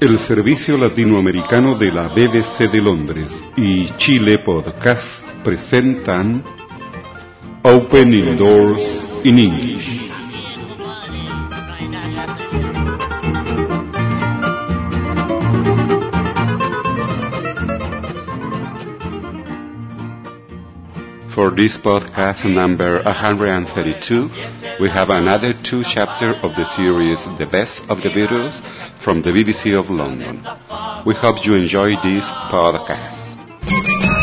El servicio latinoamericano de la BBC de Londres y Chile Podcast presentan Opening Doors in English. For this podcast number 132, we have another two chapter of the series The Best of the Beatles from the BBC of London. We hope you enjoy this podcast.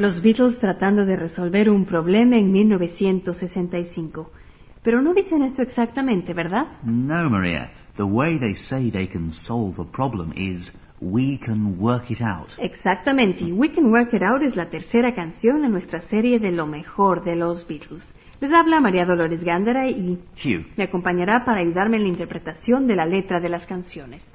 Los Beatles tratando de resolver un problema en 1965. Pero no dicen esto exactamente, ¿verdad? No, Maria. The way they say they can solve a problem is we can work it out. Exactamente. y We Can Work It Out es la tercera canción en nuestra serie de lo mejor de los Beatles. Les habla María Dolores Gándara y Hugh. me acompañará para ayudarme en la interpretación de la letra de las canciones.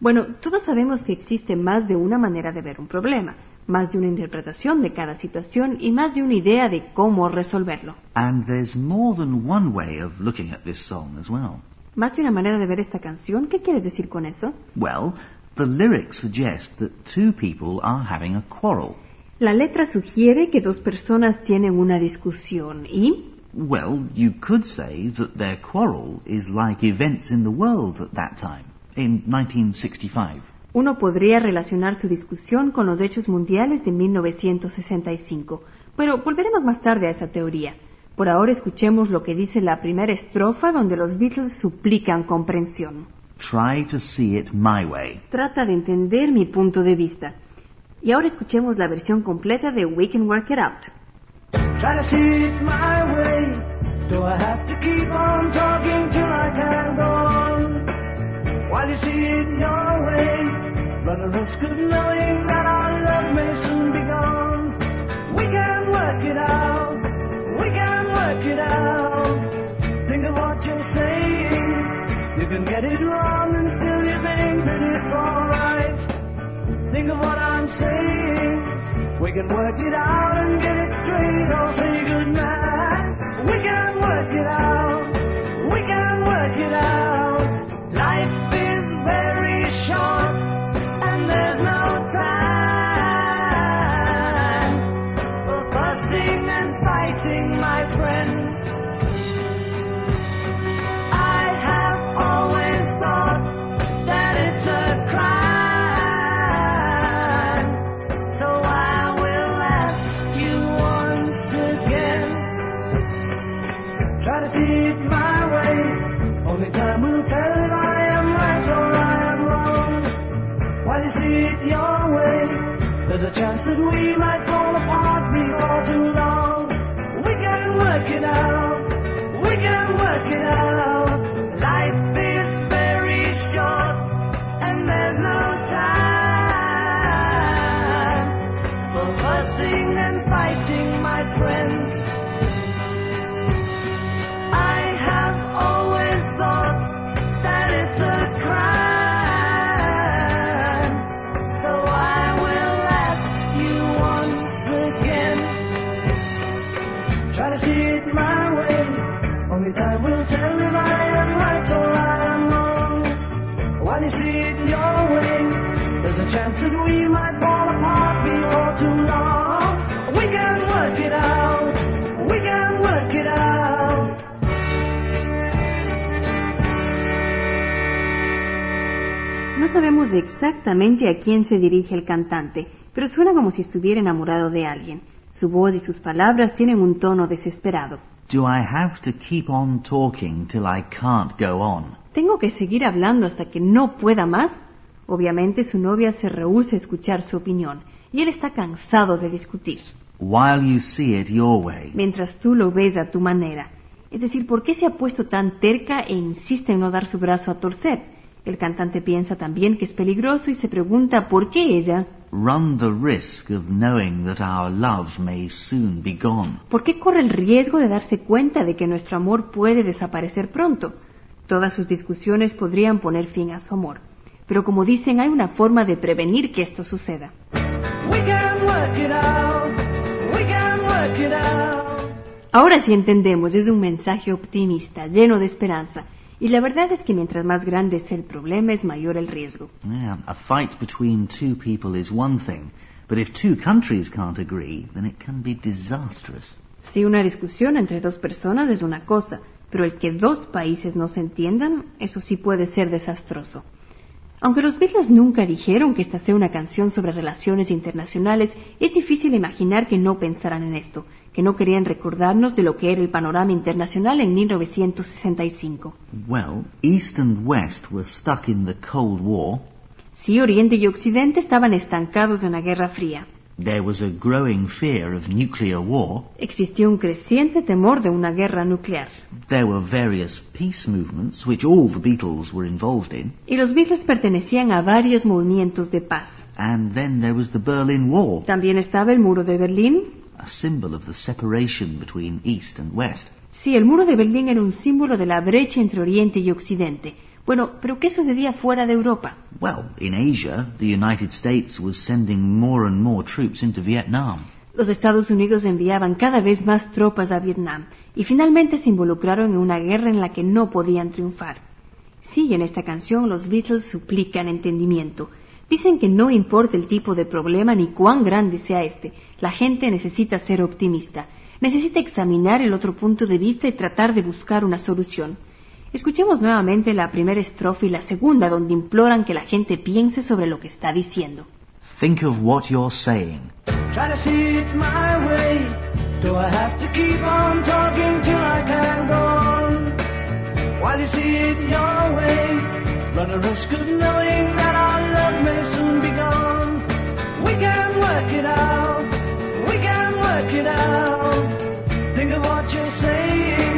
Bueno, todos sabemos que existe más de una manera de ver un problema, más de una interpretación de cada situación y más de una idea de cómo resolverlo. And there's more than one way of looking at this song as well. Más de una manera de ver esta canción, ¿qué quieres decir con eso? Well, the lyrics suggest that two people are having a quarrel. La letra sugiere que dos personas tienen una discusión y Well, you could say that their quarrel is like events in the world at that time, in 1965. Uno podría relacionar su discusión con los hechos mundiales de 1965. Pero volveremos más tarde a esa teoría. Por ahora escuchemos lo que dice la primera estrofa donde los Beatles suplican comprensión. Try to see it my way. Trata de entender mi punto de vista. Y ahora escuchemos la versión completa de We Can Work It Out. Try to see it my way. Do I have to keep on talking till I can go can work it out and get it straight. Or a chance that we might fall apart sabemos exactamente a quién se dirige el cantante, pero suena como si estuviera enamorado de alguien. Su voz y sus palabras tienen un tono desesperado. Do I have to keep on talking till I can't go on? ¿Tengo que seguir hablando hasta que no pueda más? Obviamente su novia se rehúsa a escuchar su opinión y él está cansado de discutir, While you see it your way. mientras tú lo ves a tu manera. Es decir, ¿por qué se ha puesto tan terca e insiste en no dar su brazo a torcer? El cantante piensa también que es peligroso y se pregunta por qué ella, Run the risk of knowing that our love may soon be gone. ¿por qué corre el riesgo de darse cuenta de que nuestro amor puede desaparecer pronto? Todas sus discusiones podrían poner fin a su amor. Pero como dicen, hay una forma de prevenir que esto suceda. We can work it out. We can work it out. Ahora sí entendemos, es un mensaje optimista, lleno de esperanza. Y la verdad es que mientras más grande es el problema, es mayor el riesgo. Yeah, a fight between two people is one thing, but if two countries can't agree, then it can be disastrous. Si una discusión entre dos personas es una cosa, pero el que dos países no se entiendan, eso sí puede ser desastroso. Aunque los Beatles nunca dijeron que esta sea una canción sobre relaciones internacionales, es difícil imaginar que no pensaran en esto, que no querían recordarnos de lo que era el panorama internacional en 1965. Well, East and West were stuck in the Cold War. Sí, Oriente y Occidente estaban estancados en la Guerra Fría. There was a growing fear of nuclear war. Existió un creciente temor de una guerra nuclear. There were various peace movements which all the Beatles were involved in. Y los Beatles pertenecían a varios movimientos de paz. And then there was the Berlin Wall, También estaba el muro de Berlín. A symbol of the separation between East and West. Sí, el muro de Berlín era un símbolo de la brecha entre Oriente y Occidente. Bueno, pero ¿qué sucedía fuera de Europa? Well, in Asia, the United States was sending more and more troops into Vietnam. Los Estados Unidos enviaban cada vez más tropas a Vietnam y finalmente se involucraron en una guerra en la que no podían triunfar. Sí, en esta canción los Beatles suplican entendimiento. Dicen que no importa el tipo de problema ni cuán grande sea este, la gente necesita ser optimista, necesita examinar el otro punto de vista y tratar de buscar una solución. Escuchemos nuevamente la primera estrofa y la segunda donde imploran que la gente piense sobre lo que está diciendo. Think of what you're saying. Try to see it my way. Do I have to keep on talking till I can go on? While you see it your way, run a risk of knowing that our love may soon be gone. We can work it out. We can work it out. Think of what you're saying.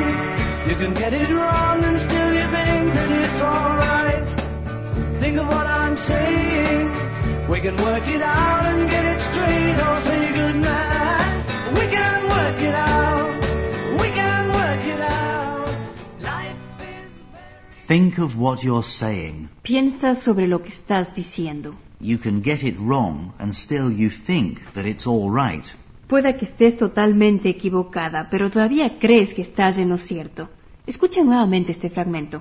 You can get it wrong and still you think that it's alright. Think of what I'm saying. We can work it out and get it straight or say goodnight. Think of what you're saying. Piensa sobre lo que estás diciendo. You can get it wrong and still you think that it's all right. Pueda que estés totalmente equivocada, pero todavía crees que estás en lo cierto. Escucha nuevamente este fragmento.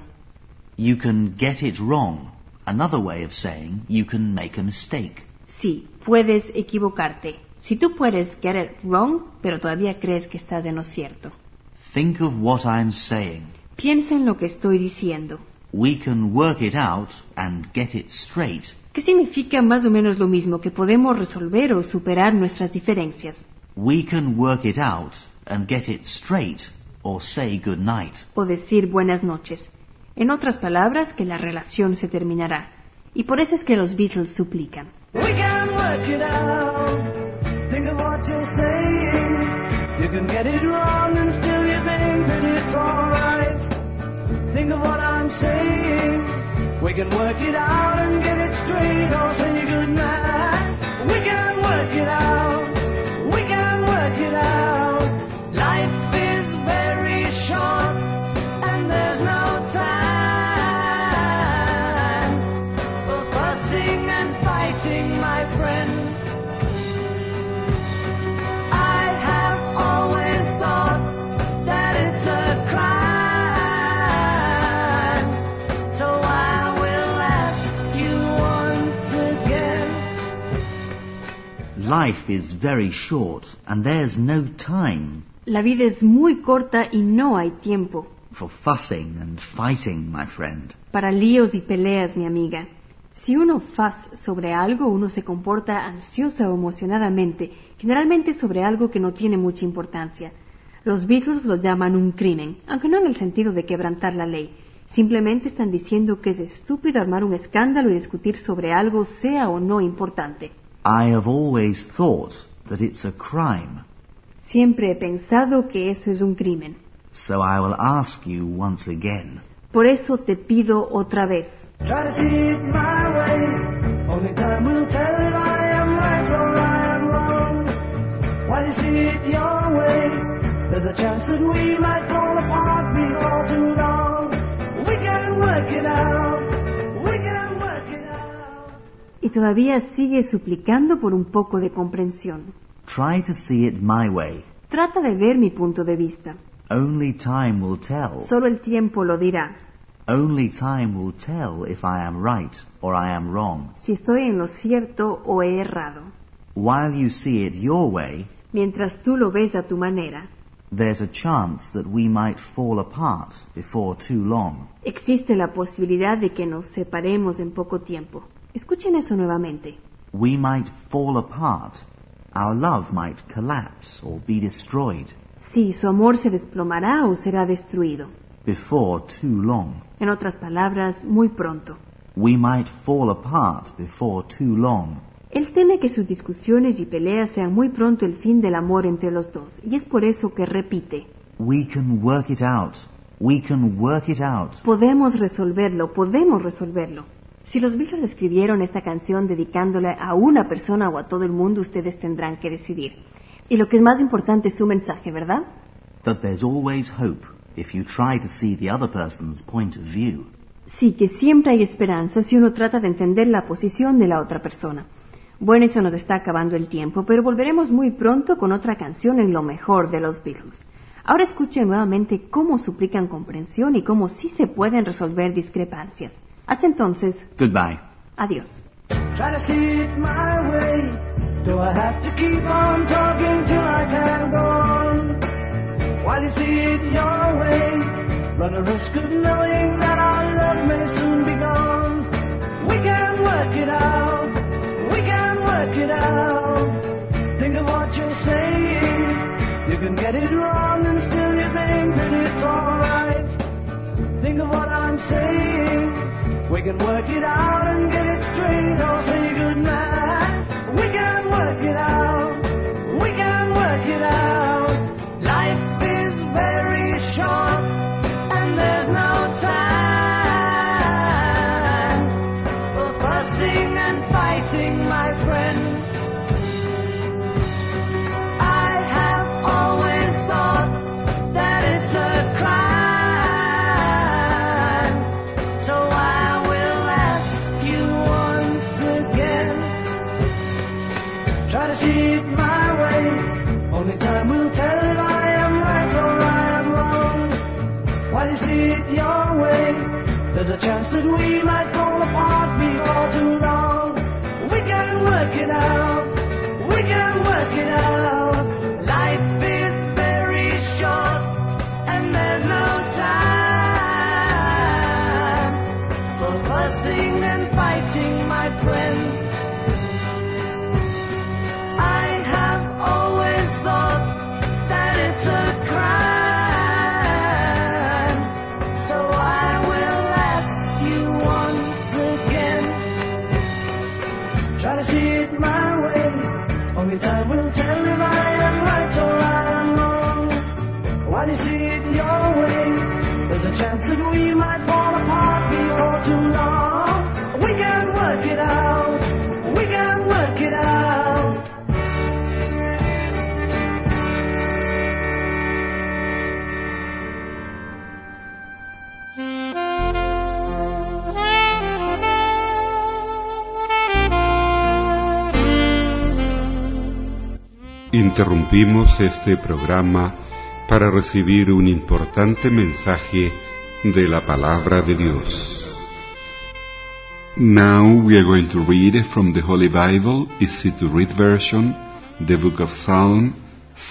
You can get it wrong. Another way of saying you can make a mistake. Sí, puedes equivocarte. Si tú puedes get it wrong, pero todavía crees que estás en lo cierto. Think of what I'm saying. Piensa en lo que estoy diciendo. We can work it out and get it straight. ¿Qué significa más o menos lo mismo que podemos resolver o superar nuestras diferencias? We can work it out and get it straight or say good night. O decir buenas noches. En otras palabras, que la relación se terminará. Y por eso es que los Beatles suplican. We can work it out. Think of what you're saying. You can get it wrong and Of what I'm saying. We can work it out and get it straight or say goodnight. Life is very short and there's no time La vida es muy corta y no hay tiempo for fussing and fighting, my friend. para líos y peleas, mi amiga. Si uno faz sobre algo, uno se comporta ansiosa o emocionadamente, generalmente sobre algo que no tiene mucha importancia. Los Beatles lo llaman un crimen, aunque no en el sentido de quebrantar la ley. Simplemente están diciendo que es estúpido armar un escándalo y discutir sobre algo, sea o no importante. I have always thought that it's a crime. Siempre he pensado que eso es un crimen. So I will ask you once again. Por eso te pido otra vez. Try to see it my way. Only time will tell if I am right or I am wrong. While you see it your way, there's a chance that we might fall apart before too long. We can work it out. Y todavía sigue suplicando por un poco de comprensión. Try to see it my way. Trata de ver mi punto de vista. Only time will tell. Solo el tiempo lo dirá. Only time will tell if I am right or I am wrong. Si estoy en lo cierto o he errado. While you see it your way, Mientras tú lo ves a tu manera, there's a chance that we might fall apart before too long. existe la posibilidad de que nos separemos en poco tiempo. Escuchen eso nuevamente. We might fall apart. Our love might collapse or be destroyed Sí, su amor se desplomará o será destruido. before too long. En otras palabras, muy pronto. We might fall apart before too long. Él teme que sus discusiones y peleas sean muy pronto el fin del amor entre los dos, y es por eso que repite, We can work it out. We can work it out. podemos resolverlo, podemos resolverlo. Si los Beatles escribieron esta canción dedicándola a una persona o a todo el mundo, ustedes tendrán que decidir. Y lo que es más importante es su mensaje, ¿verdad? That there's always hope if you try to see the other person's point of view. Sí, que siempre hay esperanza si uno trata de entender la posición de la otra persona. Bueno, eso nos está acabando el tiempo, pero volveremos muy pronto con otra canción en lo mejor de los Beatles. Ahora escuchen nuevamente cómo suplican comprensión y cómo sí se pueden resolver discrepancias. Hasta entonces, Goodbye. adiós. Try to see it my way. Do I have to keep on talking till I can go on? While you see it your way, run a risk of knowing that our love may soon be gone. We can work it out. We can work it out. Think of what you're saying. You can get it wrong and still you think that it's alright. Can work it out and get it straight or say goodnight. Interrumpimos este programa para recibir un importante mensaje de la palabra de Dios. Now we are going to read from the Holy Bible, easy to read version, the book of Psalm,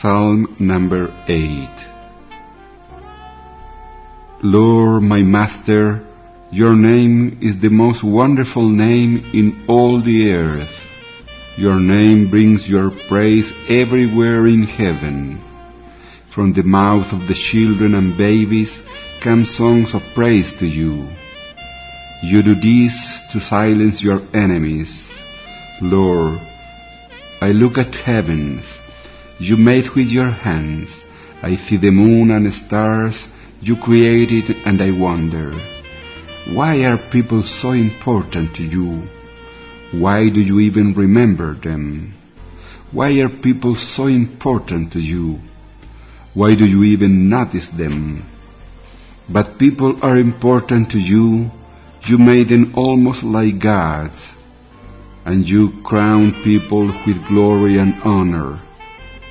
Psalm number 8. Lord, my Master, your name is the most wonderful name in all the earth. Your name brings your praise everywhere in heaven. From the mouth of the children and babies come songs of praise to you. You do this to silence your enemies. Lord, I look at heavens, you made with your hands, I see the moon and stars you created and I wonder, why are people so important to you? Why do you even remember them? Why are people so important to you? Why do you even notice them? But people are important to you. You made them almost like gods. And you crown people with glory and honor.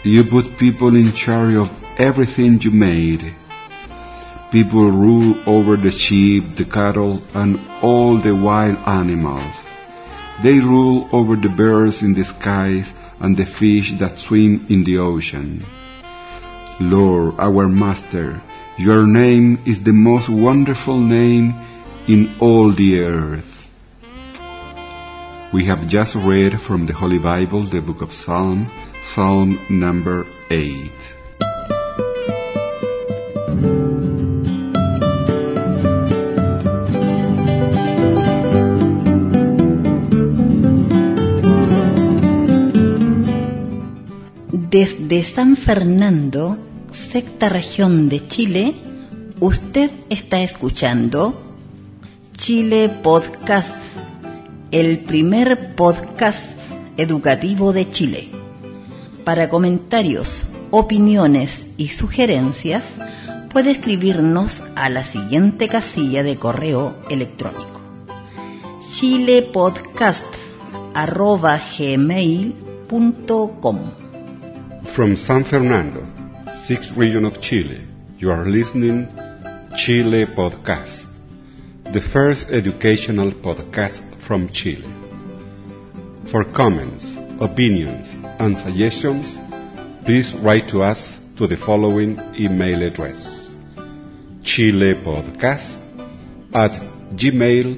You put people in charge of everything you made. People rule over the sheep, the cattle, and all the wild animals. They rule over the birds in the skies and the fish that swim in the ocean. Lord, our Master, your name is the most wonderful name in all the earth. We have just read from the Holy Bible the book of Psalm, Psalm number 8. Desde San Fernando, sexta región de Chile, usted está escuchando Chile Podcast, el primer podcast educativo de Chile. Para comentarios, opiniones y sugerencias, puede escribirnos a la siguiente casilla de correo electrónico chilepodcast.gmail.com From San Fernando, sixth region of Chile, you are listening Chile Podcast, the first educational podcast from Chile. For comments, opinions, and suggestions, please write to us to the following email address chilepodcast at gmail.com.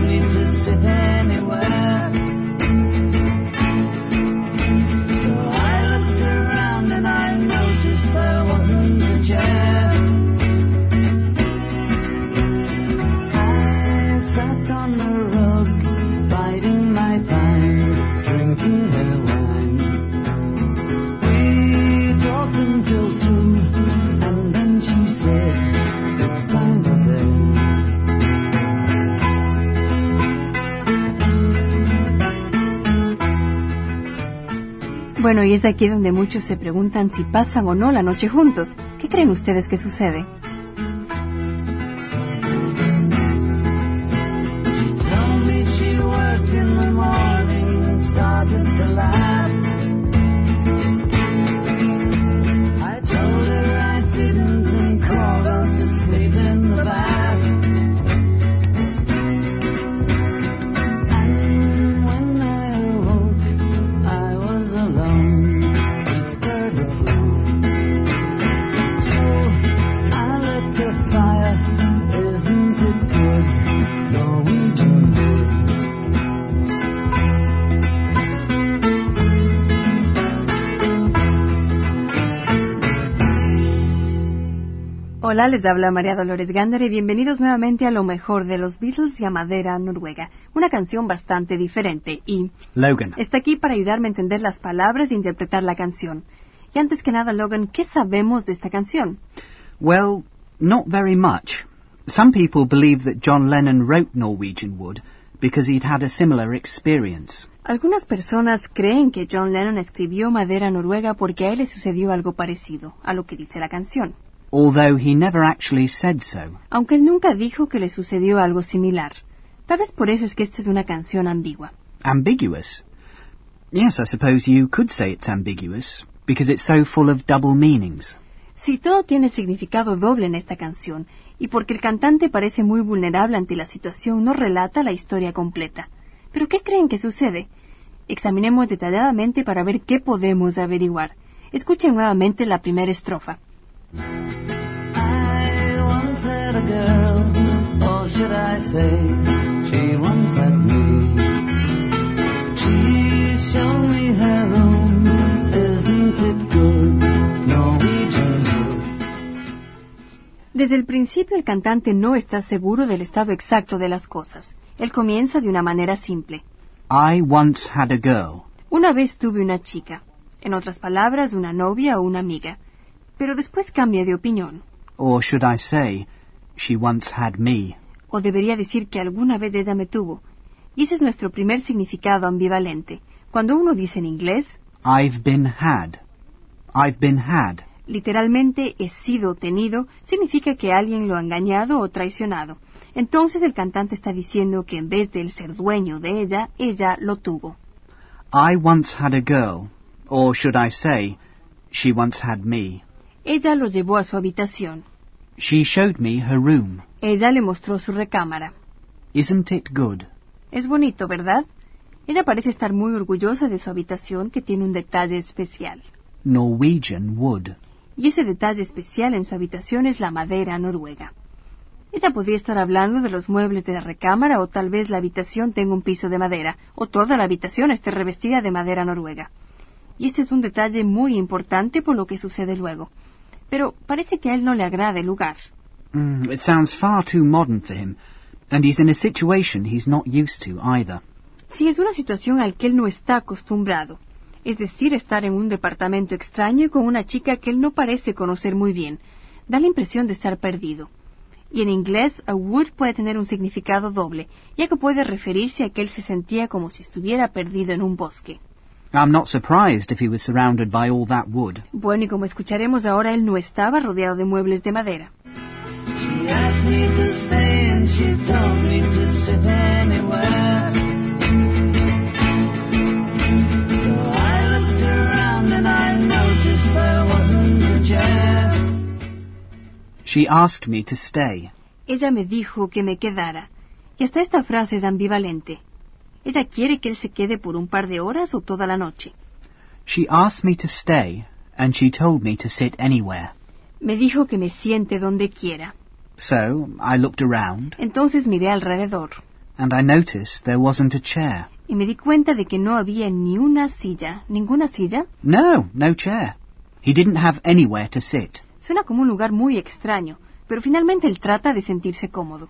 y es aquí donde muchos se preguntan si pasan o no la noche juntos. ¿Qué creen ustedes que sucede? Hola, les habla María Dolores Gándara y bienvenidos nuevamente a lo mejor de los Beatles y a Madera Noruega. Una canción bastante diferente y Logan. está aquí para ayudarme a entender las palabras e interpretar la canción. Y antes que nada, Logan, ¿qué sabemos de esta canción? Well, not very much. Some people believe that John Lennon wrote Norwegian Wood because he'd had a similar experience. Algunas personas creen que John Lennon escribió Madera Noruega porque a él le sucedió algo parecido a lo que dice la canción, although he never actually said so. aunque él nunca dijo que le sucedió algo similar. Tal vez por eso es que esta es una canción ambigua. Ambiguous? Yes, I suppose you could say it's ambiguous, because it's so full of double meanings. Sí, todo tiene significado doble en esta canción, y porque el cantante parece muy vulnerable ante la situación, no relata la historia completa. ¿Pero qué creen que sucede? Examinemos detalladamente para ver qué podemos averiguar. Escuchen nuevamente la primera estrofa. I once had a girl, or should I say, she once had me. She showed me her room, isn't it good? Norwegian wood. Desde el principio el cantante no está seguro del estado exacto de las cosas. Él comienza de una manera simple. I once had a girl. Una vez tuve una chica. En otras palabras, una novia o una amiga. Pero después cambia de opinión. Or should I say, she once had me. O debería decir que alguna vez ella me tuvo. Y ese es nuestro primer significado ambivalente. Cuando uno dice en inglés, I've been had. I've been had. literalmente he sido tenido, significa que alguien lo ha engañado o traicionado. Entonces el cantante está diciendo que en vez de él ser dueño de ella, ella lo tuvo. I once had a girl. Or should I say, she once had me. Ella lo llevó a su habitación. She showed me her room. Ella le mostró su recámara. Isn't it good? Es bonito, ¿verdad? Ella parece estar muy orgullosa de su habitación que tiene un detalle especial. Norwegian wood. Y ese detalle especial en su habitación es la madera noruega. Ella podría estar hablando de los muebles de la recámara o tal vez la habitación tenga un piso de madera o toda la habitación esté revestida de madera noruega. Y este es un detalle muy importante por lo que sucede luego. Pero parece que a él no le agrada el lugar. Mm, it sounds far too modern for him, and he's in a situation he's not used to either. Sí, es una situación al que él no está acostumbrado. Es decir, estar en un departamento extraño y con una chica que él no parece conocer muy bien. Da la impresión de estar perdido. Y en inglés, a wood puede tener un significado doble, ya que puede referirse a que él se sentía como si estuviera perdido en un bosque. I'm not surprised if he was surrounded by all that wood. Bueno, y como escucharemos ahora, él no estaba rodeado de muebles de madera. She asked me to stay. Ella me dijo que me quedara. Y hasta esta frase es ambivalente. Ella quiere que él se quede por un par de horas o toda la noche. She asked me to stay, and she told me to sit anywhere. Me dijo que me siente donde quiera. So I looked around, Entonces miré alrededor and I noticed there wasn't a chair. y me di cuenta de que no había ni una silla, ninguna silla. No, no chair. He didn't have anywhere to sit. Suena como un lugar muy extraño, pero finalmente él trata de sentirse cómodo.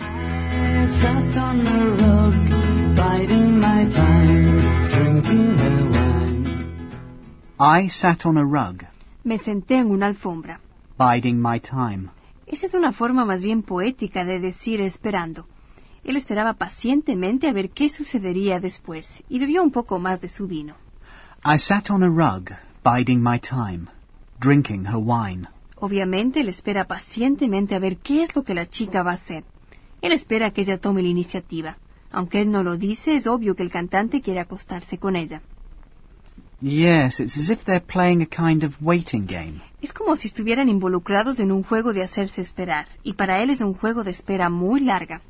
I sat on the rug, I sat on a rug, Me senté en una alfombra. biding my time. Esa es una forma más bien poética de decir esperando. Él esperaba pacientemente a ver qué sucedería después y bebió un poco más de su vino. I sat on a rug, biding my time, drinking her wine. Obviamente él espera pacientemente a ver qué es lo que la chica va a hacer. Él espera que ella tome la iniciativa. Aunque él no lo dice, es obvio que el cantante quiere acostarse con ella. Yes, it's as if they're playing a kind of waiting game. Es como si estuvieran involucrados en un juego de hacerse esperar, y para él es un juego de espera muy larga.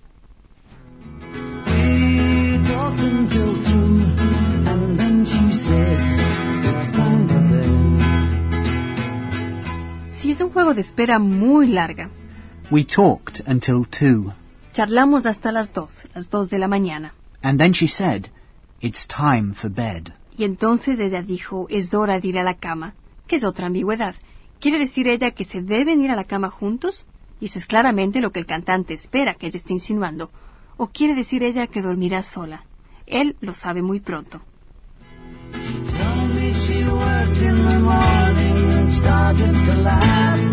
Sí, es un juego de espera muy larga. We talked until two, Charlamos hasta las dos, las dos de la mañana. and then she said, it's time for bed. Y entonces ella dijo, es hora de ir a la cama, que es otra ambigüedad. ¿Quiere decir ella que se deben ir a la cama juntos? Y eso es claramente lo que el cantante espera que ella esté insinuando. ¿O quiere decir ella que dormirá sola? Él lo sabe muy pronto. Told me she worked in the morning and started to laugh.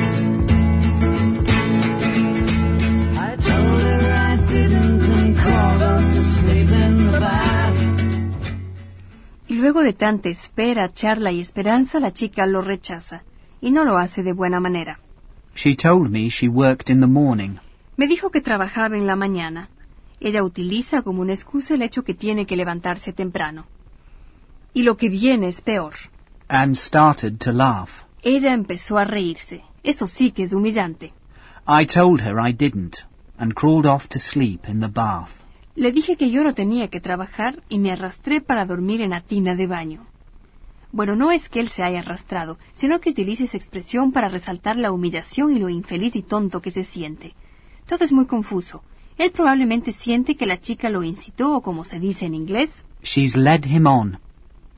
Y luego de tanta espera, charla y esperanza, la chica lo rechaza. Y no lo hace de buena manera. She told me she worked in the morning. Me dijo que trabajaba en la mañana. Ella utiliza como una excusa el hecho que tiene que levantarse temprano. Y lo que viene es peor. And started to laugh. Ella empezó a reírse. Eso sí que es humillante. I told her I didn't, and crawled off to sleep in the bath. Le dije que yo no tenía que trabajar y me arrastré para dormir en la tina de baño. Bueno, no es que él se haya arrastrado, sino que utiliza esa expresión para resaltar la humillación y lo infeliz y tonto que se siente. Todo es muy confuso. Él probablemente siente que la chica lo incitó o como se dice en inglés, She's led him on.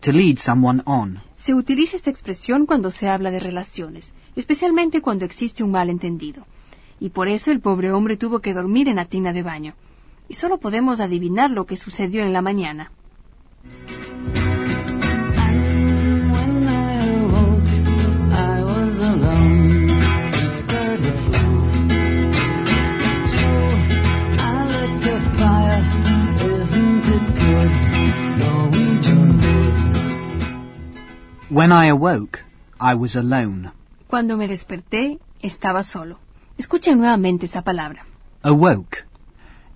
To lead someone on. se utiliza esta expresión cuando se habla de relaciones, especialmente cuando existe un malentendido. Y por eso el pobre hombre tuvo que dormir en la tina de baño. Y solo podemos adivinar lo que sucedió en la mañana. When I awoke, I was alone. Cuando me desperté, estaba solo. Escuchen nuevamente esa palabra. Awoke.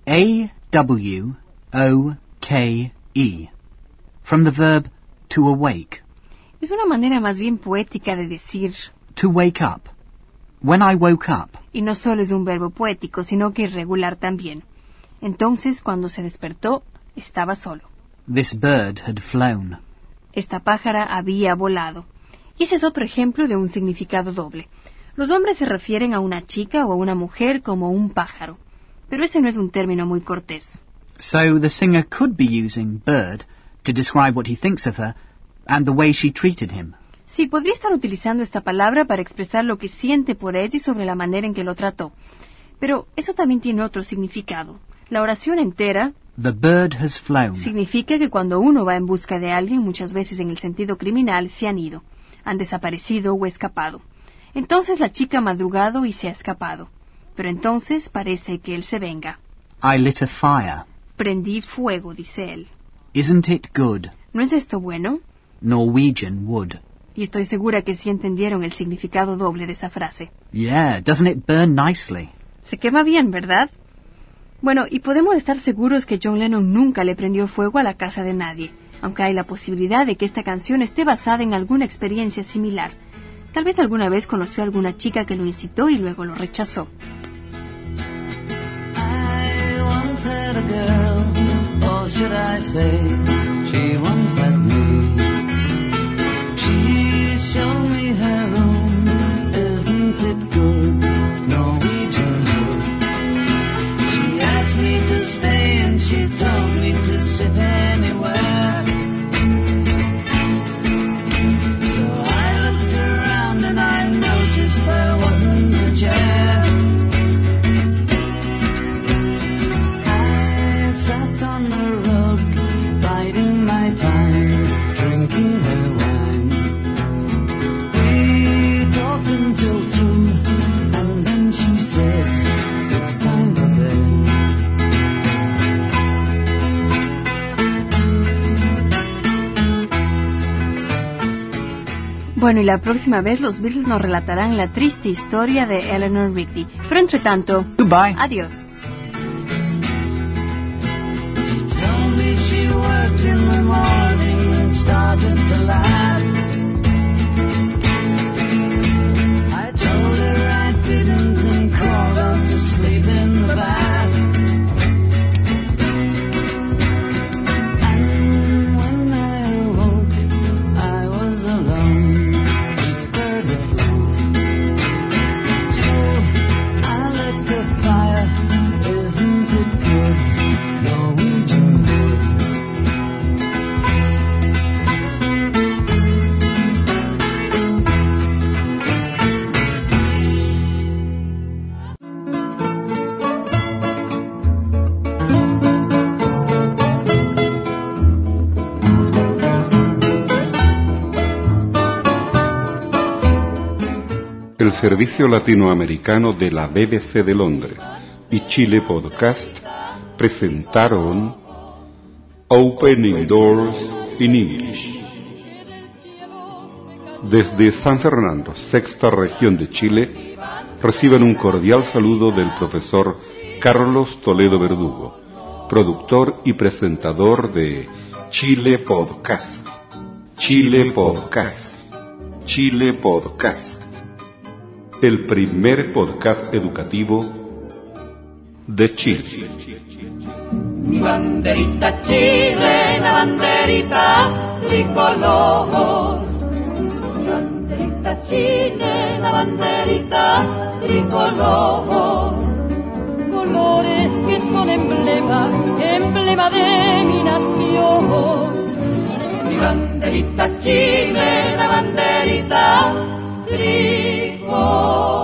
A W O K E. From the verb to awake. Es una manera más bien poética de decir, To wake up. When I woke up, y no solo es un verbo poético, sino que irregular también. Entonces, cuando se despertó, estaba solo. this bird had flown. Esta pájara había volado. Y ese es otro ejemplo de un significado doble. Los hombres se refieren a una chica o a una mujer como un pájaro, pero ese no es un término muy cortés. So the singer could be using bird to describe what he thinks of her and the way she treated him. Sí, podría estar utilizando esta palabra para expresar lo que siente por ella y sobre la manera en que lo trató. Pero eso también tiene otro significado. La oración entera The bird has flown. significa que cuando uno va en busca de alguien, muchas veces en el sentido criminal, se han ido, han desaparecido o escapado. Entonces la chica ha madrugado y se ha escapado. Pero entonces parece que él se venga. I lit a fire. Prendí fuego, dice él. Isn't it good? ¿No es esto bueno? Norwegian wood. Y estoy segura que sí entendieron el significado doble de esa frase. Yeah, doesn't it burn nicely? Se quema bien, ¿verdad? Bueno, y podemos estar seguros que John Lennon nunca le prendió fuego a la casa de nadie, aunque hay la posibilidad de que esta canción esté basada en alguna experiencia similar. Tal vez alguna vez conoció a alguna chica que lo incitó y luego lo rechazó. Should I say, she had me. Y la próxima vez los Beatles nos relatarán la triste historia de Eleanor Rigby. Pero entre tanto, Goodbye. adiós. Servicio latinoamericano de la BBC de Londres y Chile Podcast presentaron Opening Doors in English. Desde San Fernando, sexta región de Chile, reciben un cordial saludo del profesor Carlos Toledo Verdugo, productor y presentador de Chile Podcast. Chile Podcast. Chile Podcast. El primer podcast educativo de Chile. Mi banderita chilena, banderita tricolor. Mi banderita chilena, banderita tricolor. Colores que son emblema, emblema de mi nación. Mi banderita chilena, banderita tricolor. Oh.